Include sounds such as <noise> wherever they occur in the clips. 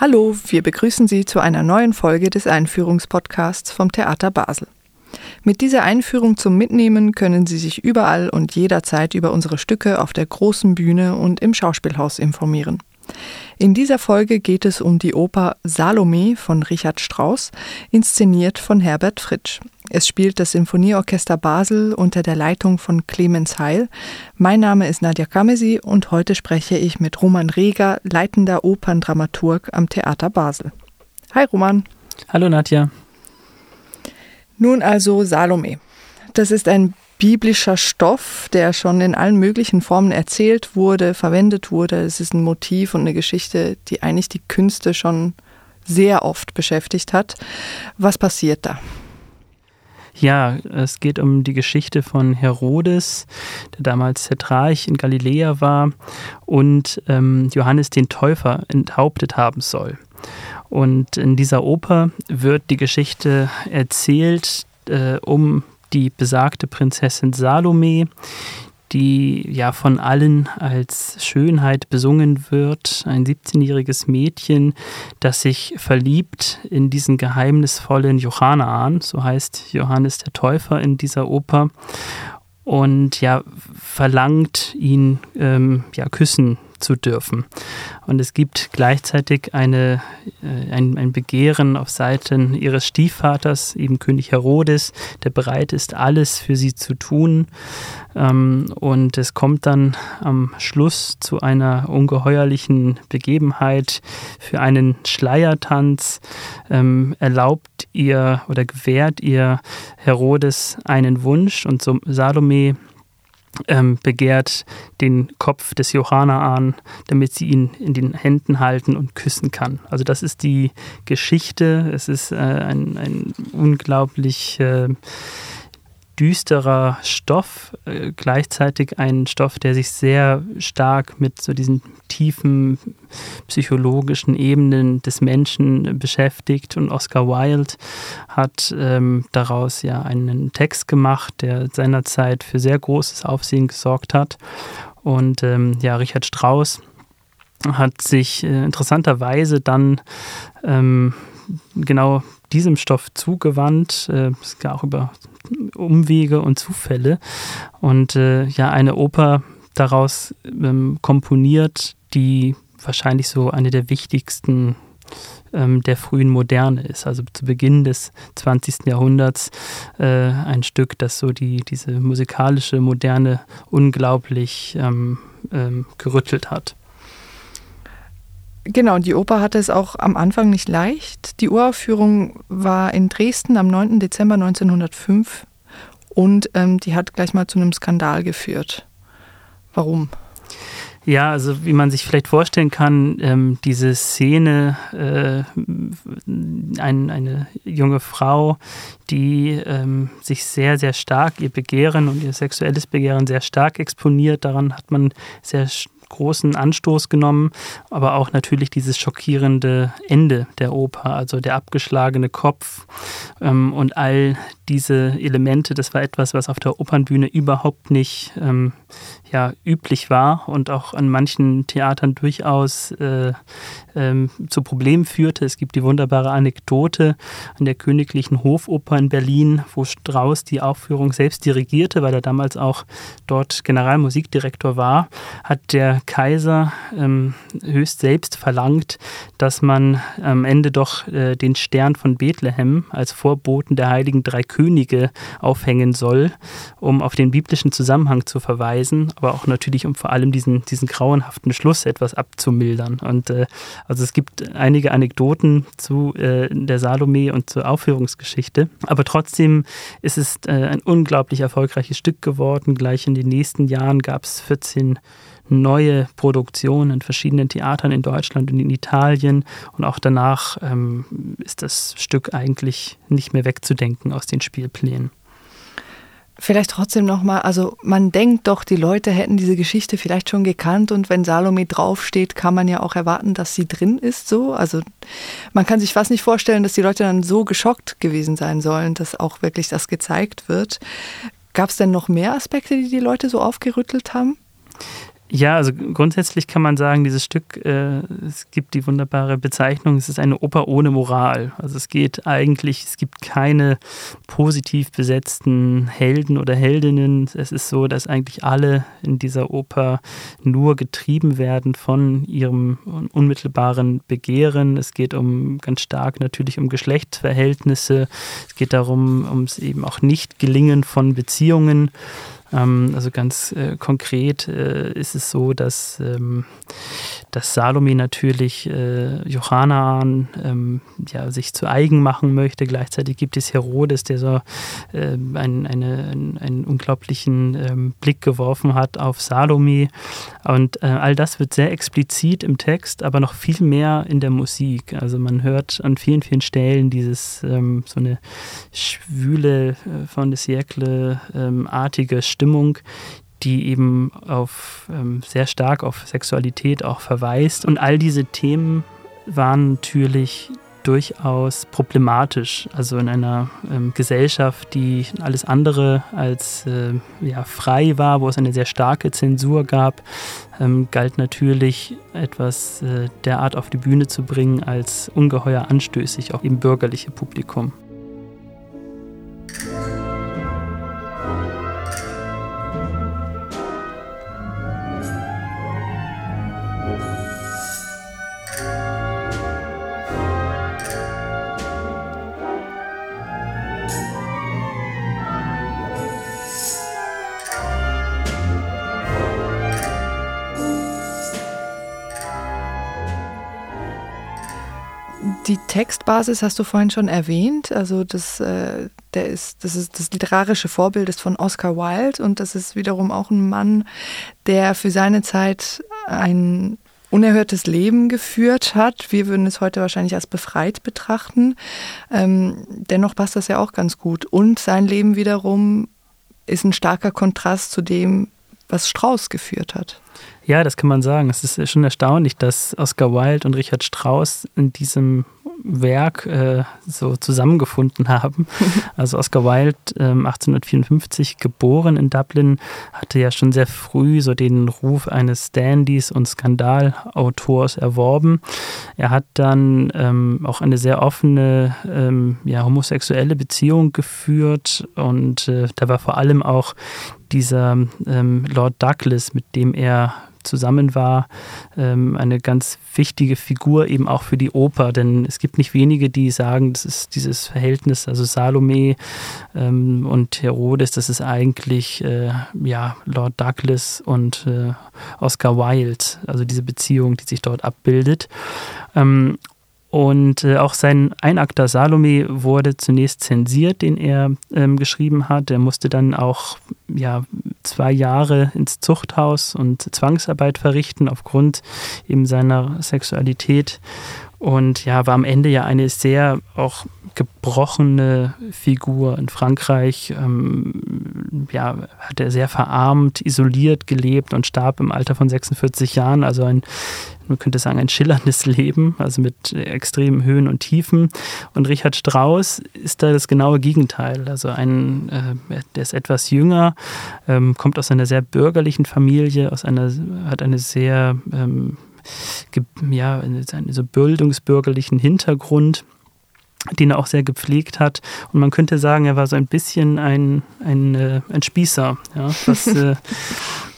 Hallo, wir begrüßen Sie zu einer neuen Folge des Einführungspodcasts vom Theater Basel. Mit dieser Einführung zum Mitnehmen können Sie sich überall und jederzeit über unsere Stücke auf der großen Bühne und im Schauspielhaus informieren. In dieser Folge geht es um die Oper Salome von Richard Strauss, inszeniert von Herbert Fritsch. Es spielt das Sinfonieorchester Basel unter der Leitung von Clemens Heil. Mein Name ist Nadja Kamesi und heute spreche ich mit Roman Reger, leitender Operndramaturg am Theater Basel. Hi Roman. Hallo Nadja. Nun also Salome. Das ist ein biblischer Stoff, der schon in allen möglichen Formen erzählt wurde, verwendet wurde. Es ist ein Motiv und eine Geschichte, die eigentlich die Künste schon sehr oft beschäftigt hat. Was passiert da? Ja, es geht um die Geschichte von Herodes, der damals Tetrarch in Galiläa war und ähm, Johannes den Täufer enthauptet haben soll. Und in dieser Oper wird die Geschichte erzählt äh, um die besagte Prinzessin Salome, die ja von allen als Schönheit besungen wird. Ein 17-jähriges Mädchen, das sich verliebt in diesen geheimnisvollen Johannaan, so heißt Johannes der Täufer in dieser Oper, und ja, verlangt ihn ähm, ja küssen zu dürfen. Und es gibt gleichzeitig eine, äh, ein, ein Begehren auf Seiten ihres Stiefvaters, eben König Herodes, der bereit ist, alles für sie zu tun. Ähm, und es kommt dann am Schluss zu einer ungeheuerlichen Begebenheit für einen Schleiertanz, ähm, erlaubt ihr oder gewährt ihr Herodes einen Wunsch und Salome ähm, begehrt den Kopf des Johanna an, damit sie ihn in den Händen halten und küssen kann. Also das ist die Geschichte. Es ist äh, ein, ein unglaublich äh, düsterer Stoff, äh, gleichzeitig ein Stoff, der sich sehr stark mit so diesen tiefen psychologischen Ebenen des Menschen beschäftigt. Und Oscar Wilde hat ähm, daraus ja einen Text gemacht, der seinerzeit für sehr großes Aufsehen gesorgt hat. Und ähm, ja, Richard Strauss hat sich äh, interessanterweise dann ähm, genau diesem Stoff zugewandt. Äh, es ging auch über Umwege und Zufälle. Und äh, ja, eine Oper daraus ähm, komponiert, die wahrscheinlich so eine der wichtigsten ähm, der frühen Moderne ist. Also zu Beginn des 20. Jahrhunderts äh, ein Stück, das so die, diese musikalische Moderne unglaublich ähm, ähm gerüttelt hat. Genau, die Oper hatte es auch am Anfang nicht leicht. Die Uraufführung war in Dresden am 9. Dezember 1905 und ähm, die hat gleich mal zu einem Skandal geführt. Warum? Ja, also wie man sich vielleicht vorstellen kann, ähm, diese Szene, äh, ein, eine junge Frau, die ähm, sich sehr, sehr stark ihr Begehren und ihr sexuelles Begehren sehr stark exponiert, daran hat man sehr großen Anstoß genommen, aber auch natürlich dieses schockierende Ende der Oper, also der abgeschlagene Kopf ähm, und all diese Elemente, das war etwas, was auf der Opernbühne überhaupt nicht ähm, ja, üblich war und auch an manchen Theatern durchaus äh, ähm, zu Problemen führte. Es gibt die wunderbare Anekdote an der Königlichen Hofoper in Berlin, wo Strauss die Aufführung selbst dirigierte, weil er damals auch dort Generalmusikdirektor war, hat der Kaiser ähm, höchst selbst verlangt, dass man am Ende doch äh, den Stern von Bethlehem als Vorboten der heiligen drei Könige aufhängen soll, um auf den biblischen Zusammenhang zu verweisen aber auch natürlich, um vor allem diesen, diesen grauenhaften Schluss etwas abzumildern. Und äh, also es gibt einige Anekdoten zu äh, der Salome und zur Aufführungsgeschichte. Aber trotzdem ist es äh, ein unglaublich erfolgreiches Stück geworden. Gleich in den nächsten Jahren gab es 14 neue Produktionen in verschiedenen Theatern in Deutschland und in Italien. Und auch danach ähm, ist das Stück eigentlich nicht mehr wegzudenken aus den Spielplänen. Vielleicht trotzdem nochmal, also man denkt doch, die Leute hätten diese Geschichte vielleicht schon gekannt und wenn Salome draufsteht, kann man ja auch erwarten, dass sie drin ist so. Also man kann sich fast nicht vorstellen, dass die Leute dann so geschockt gewesen sein sollen, dass auch wirklich das gezeigt wird. Gab es denn noch mehr Aspekte, die die Leute so aufgerüttelt haben? Ja, also grundsätzlich kann man sagen, dieses Stück, äh, es gibt die wunderbare Bezeichnung, es ist eine Oper ohne Moral. Also es geht eigentlich, es gibt keine positiv besetzten Helden oder Heldinnen. Es ist so, dass eigentlich alle in dieser Oper nur getrieben werden von ihrem unmittelbaren Begehren. Es geht um ganz stark natürlich um Geschlechtsverhältnisse. Es geht darum, ums eben auch Nicht-Gelingen von Beziehungen. Ähm, also ganz äh, konkret äh, ist es so, dass, ähm, dass Salome natürlich äh, Johannan ähm, ja, sich zu eigen machen möchte. Gleichzeitig gibt es Herodes, der so äh, einen, eine, einen, unglaublichen ähm, Blick geworfen hat auf Salome. Und äh, all das wird sehr explizit im Text, aber noch viel mehr in der Musik. Also man hört an vielen, vielen Stellen dieses ähm, so eine schwüle äh, von des Siècle-artige ähm, Stimmung, die eben auf ähm, sehr stark auf Sexualität auch verweist. Und all diese Themen waren natürlich durchaus problematisch. Also in einer ähm, Gesellschaft, die alles andere als äh, ja, frei war, wo es eine sehr starke Zensur gab, ähm, galt natürlich etwas äh, derart auf die Bühne zu bringen als ungeheuer anstößig, auch im bürgerliche Publikum. Textbasis hast du vorhin schon erwähnt. Also das, äh, der ist, das ist das literarische Vorbild ist von Oscar Wilde und das ist wiederum auch ein Mann, der für seine Zeit ein unerhörtes Leben geführt hat. Wir würden es heute wahrscheinlich als befreit betrachten. Ähm, dennoch passt das ja auch ganz gut. Und sein Leben wiederum ist ein starker Kontrast zu dem, was Strauss geführt hat. Ja, das kann man sagen. Es ist schon erstaunlich, dass Oscar Wilde und Richard Strauss in diesem Werk äh, so zusammengefunden haben. <laughs> Also Oscar Wilde, äh, 1854 geboren in Dublin, hatte ja schon sehr früh so den Ruf eines Dandys und Skandalautors erworben. Er hat dann ähm, auch eine sehr offene ähm, ja, homosexuelle Beziehung geführt und äh, da war vor allem auch dieser ähm, Lord Douglas, mit dem er zusammen war, ähm, eine ganz wichtige Figur eben auch für die Oper, denn es gibt nicht wenige, die sagen, das ist dieses Verhältnis, also Salome ähm, und Herodes, das ist eigentlich äh, ja Lord Douglas und äh, Oscar Wilde, also diese Beziehung, die sich dort abbildet. Ähm, und äh, auch sein Einakter Salome wurde zunächst zensiert, den er ähm, geschrieben hat. Er musste dann auch ja, zwei Jahre ins Zuchthaus und Zwangsarbeit verrichten aufgrund eben seiner Sexualität. Und ja, war am Ende ja eine sehr auch gebrochene Figur in Frankreich. Ähm, ja, hat er sehr verarmt, isoliert gelebt und starb im Alter von 46 Jahren. Also ein man könnte sagen, ein schillerndes <laughs> Leben, also mit extremen Höhen und Tiefen. Und Richard Strauss ist da das genaue Gegenteil. Also ein, äh, der ist etwas jünger, ähm, kommt aus einer sehr bürgerlichen Familie, aus einer, hat eine sehr ähm, ja, so bildungsbürgerlichen Hintergrund den er auch sehr gepflegt hat. Und man könnte sagen, er war so ein bisschen ein, ein, äh, ein Spießer, ja, was, <laughs> äh,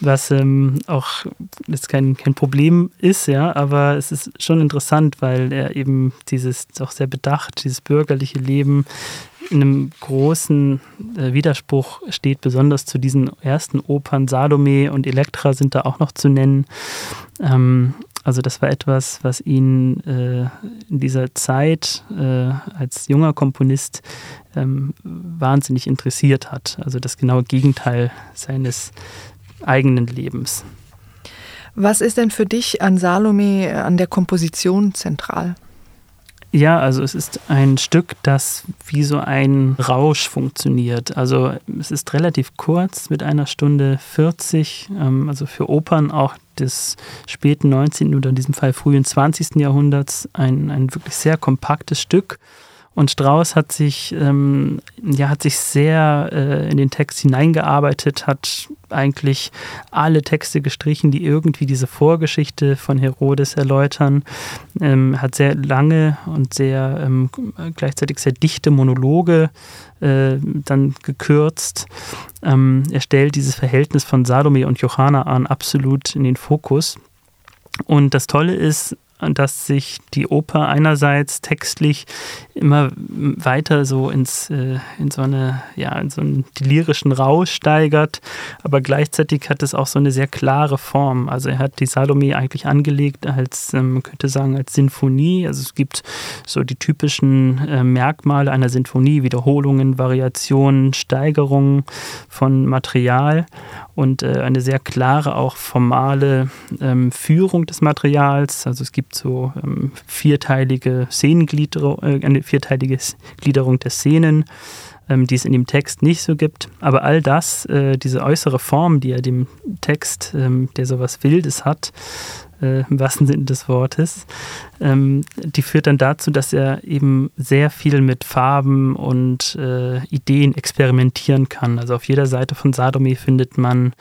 was ähm, auch jetzt kein, kein Problem ist, ja, aber es ist schon interessant, weil er eben dieses auch sehr bedacht, dieses bürgerliche Leben in einem großen äh, Widerspruch steht, besonders zu diesen ersten Opern. Salome und Elektra sind da auch noch zu nennen. Ähm, also das war etwas, was ihn äh, in dieser Zeit äh, als junger Komponist ähm, wahnsinnig interessiert hat. Also das genaue Gegenteil seines eigenen Lebens. Was ist denn für dich an Salome, äh, an der Komposition zentral? Ja, also es ist ein Stück, das wie so ein Rausch funktioniert. Also es ist relativ kurz mit einer Stunde 40, ähm, also für Opern auch des späten 19. oder in diesem Fall frühen 20. Jahrhunderts ein, ein wirklich sehr kompaktes Stück. Und Strauss hat sich, ähm, ja, hat sich sehr äh, in den Text hineingearbeitet, hat eigentlich alle Texte gestrichen, die irgendwie diese Vorgeschichte von Herodes erläutern, ähm, hat sehr lange und sehr ähm, gleichzeitig sehr dichte Monologe äh, dann gekürzt. Ähm, er stellt dieses Verhältnis von Salome und Johanna an absolut in den Fokus. Und das Tolle ist, dass sich die Oper einerseits textlich immer weiter so ins, äh, in so eine, ja, in so einen lyrischen Rausch steigert, aber gleichzeitig hat es auch so eine sehr klare Form. Also er hat die Salome eigentlich angelegt als, ähm, man könnte sagen, als Sinfonie. Also es gibt so die typischen äh, Merkmale einer Sinfonie, Wiederholungen, Variationen, Steigerungen von Material und äh, eine sehr klare, auch formale ähm, Führung des Materials. Also es gibt so ähm, vierteilige Szenengliederung, äh, eine vierteilige Gliederung der Szenen, ähm, die es in dem Text nicht so gibt. Aber all das, äh, diese äußere Form, die er dem Text, ähm, der sowas Wildes hat, äh, im wahrsten Sinne des Wortes, ähm, die führt dann dazu, dass er eben sehr viel mit Farben und äh, Ideen experimentieren kann. Also auf jeder Seite von Sadome findet man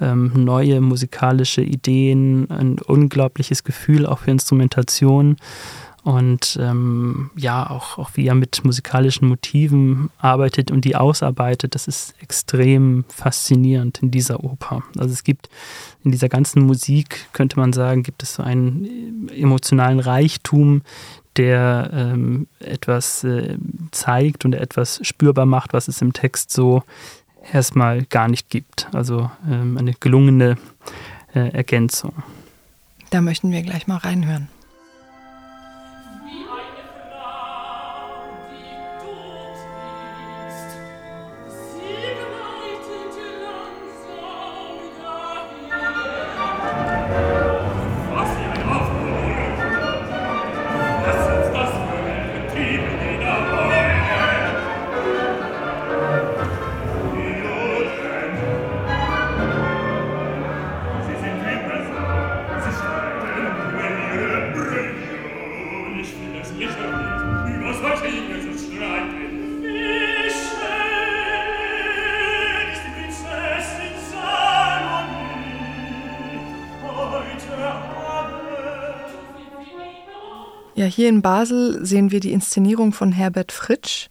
ähm, neue musikalische Ideen, ein unglaubliches Gefühl auch für Instrumentation und ähm, ja, auch, auch wie er mit musikalischen Motiven arbeitet und die ausarbeitet, das ist extrem faszinierend in dieser Oper. Also es gibt in dieser ganzen Musik, könnte man sagen, gibt es so einen emotionalen Reichtum, der ähm, etwas äh, zeigt und etwas spürbar macht, was es im Text so erstmal gar nicht gibt. Also ähm, eine gelungene äh, Ergänzung. Da möchten wir gleich mal reinhören. Ja, hier in Basel sehen wir die Inszenierung von Herbert Fritsch.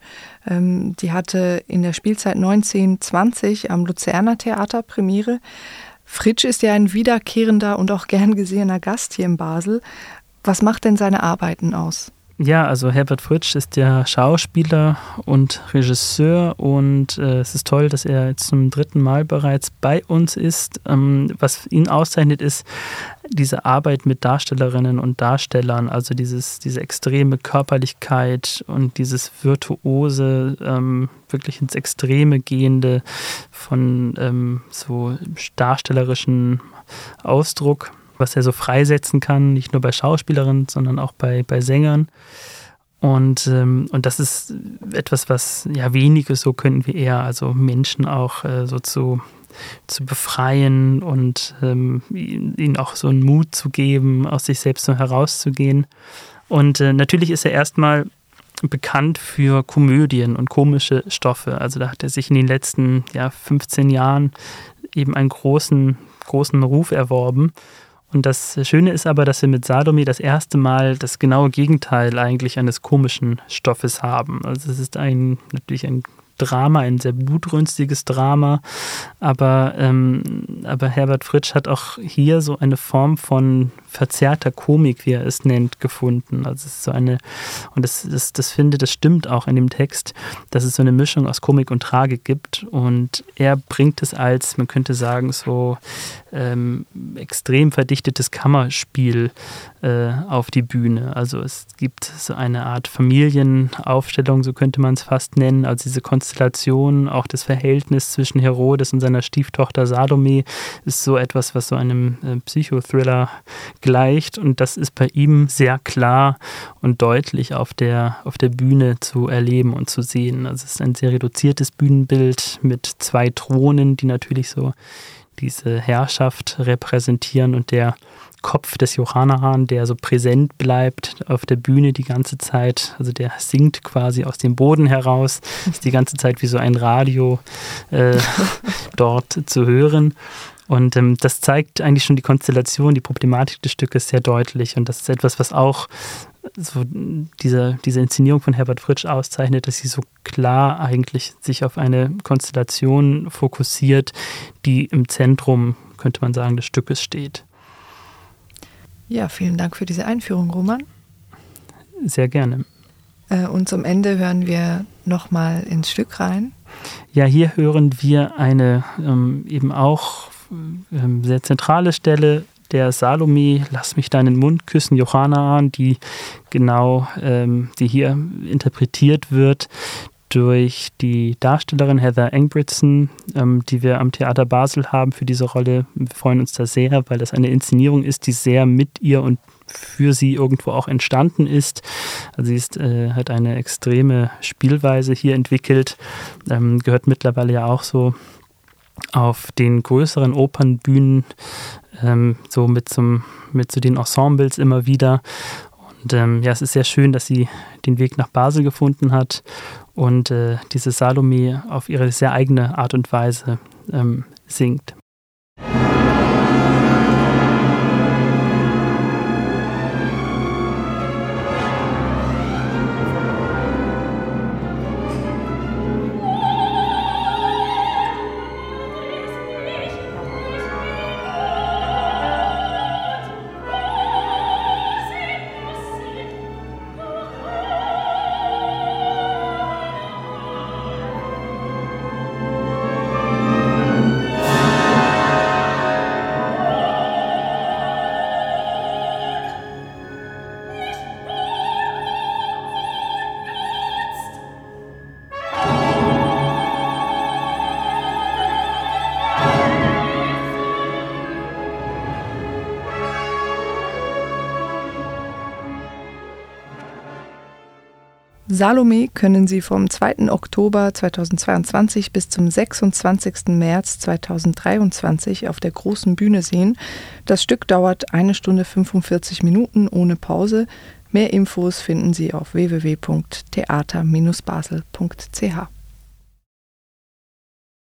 Ähm, die hatte in der Spielzeit 1920 am Luzerner Theater Premiere. Fritsch ist ja ein wiederkehrender und auch gern gesehener Gast hier in Basel. Was macht denn seine Arbeiten aus? Ja, also Herbert Fritsch ist der Schauspieler und Regisseur und äh, es ist toll, dass er jetzt zum dritten Mal bereits bei uns ist. Ähm, was ihn auszeichnet, ist diese Arbeit mit Darstellerinnen und Darstellern, also dieses, diese extreme Körperlichkeit und dieses virtuose, ähm, wirklich ins Extreme gehende von ähm, so darstellerischen Ausdruck was er so freisetzen kann, nicht nur bei Schauspielerinnen, sondern auch bei, bei Sängern. Und, ähm, und das ist etwas, was ja wenige so könnten wie er, also Menschen auch äh, so zu, zu befreien und ähm, ihnen auch so einen Mut zu geben, aus sich selbst so herauszugehen. Und äh, natürlich ist er erstmal bekannt für Komödien und komische Stoffe. Also da hat er sich in den letzten ja, 15 Jahren eben einen großen, großen Ruf erworben. Und das Schöne ist aber, dass wir mit Salome das erste Mal das genaue Gegenteil eigentlich eines komischen Stoffes haben. Also es ist ein natürlich ein Drama, ein sehr blutrünstiges Drama. Aber, ähm, aber Herbert Fritsch hat auch hier so eine Form von verzerrter Komik, wie er es nennt, gefunden. Also es ist so eine, und das, das, das finde, das stimmt auch in dem Text, dass es so eine Mischung aus Komik und Tragik gibt. Und er bringt es als, man könnte sagen, so ähm, extrem verdichtetes Kammerspiel äh, auf die Bühne. Also es gibt so eine Art Familienaufstellung, so könnte man es fast nennen. Also diese Konstellation, auch das Verhältnis zwischen Herodes und seiner Stieftochter Salome ist so etwas, was so einem äh, Psychothriller gleicht. Und das ist bei ihm sehr klar und deutlich auf der, auf der Bühne zu erleben und zu sehen. Also es ist ein sehr reduziertes Bühnenbild mit zwei Thronen, die natürlich so diese Herrschaft repräsentieren und der Kopf des Johannahahn, der so präsent bleibt auf der Bühne die ganze Zeit. Also der singt quasi aus dem Boden heraus, ist die ganze Zeit wie so ein Radio äh, <laughs> dort zu hören. Und ähm, das zeigt eigentlich schon die Konstellation, die Problematik des Stückes sehr deutlich. Und das ist etwas, was auch so diese, diese Inszenierung von Herbert Fritsch auszeichnet, dass sie so klar eigentlich sich auf eine Konstellation fokussiert, die im Zentrum, könnte man sagen, des Stückes steht. Ja, vielen Dank für diese Einführung, Roman. Sehr gerne. Äh, und zum Ende hören wir nochmal ins Stück rein. Ja, hier hören wir eine ähm, eben auch ähm, sehr zentrale Stelle der Salome, lass mich deinen Mund küssen, Johanna an, die genau, ähm, die hier interpretiert wird durch die Darstellerin Heather Engbritson, ähm, die wir am Theater Basel haben für diese Rolle. Wir freuen uns da sehr, weil das eine Inszenierung ist, die sehr mit ihr und für sie irgendwo auch entstanden ist. Also sie ist, äh, hat eine extreme Spielweise hier entwickelt, ähm, gehört mittlerweile ja auch so auf den größeren Opernbühnen ähm, so mit, zum, mit zu den Ensembles immer wieder. Und ähm, ja, es ist sehr schön, dass sie den Weg nach Basel gefunden hat und äh, diese Salome auf ihre sehr eigene Art und Weise ähm, singt. Salome können Sie vom 2. Oktober 2022 bis zum 26. März 2023 auf der großen Bühne sehen. Das Stück dauert eine Stunde 45 Minuten ohne Pause. Mehr Infos finden Sie auf www.theater-basel.ch.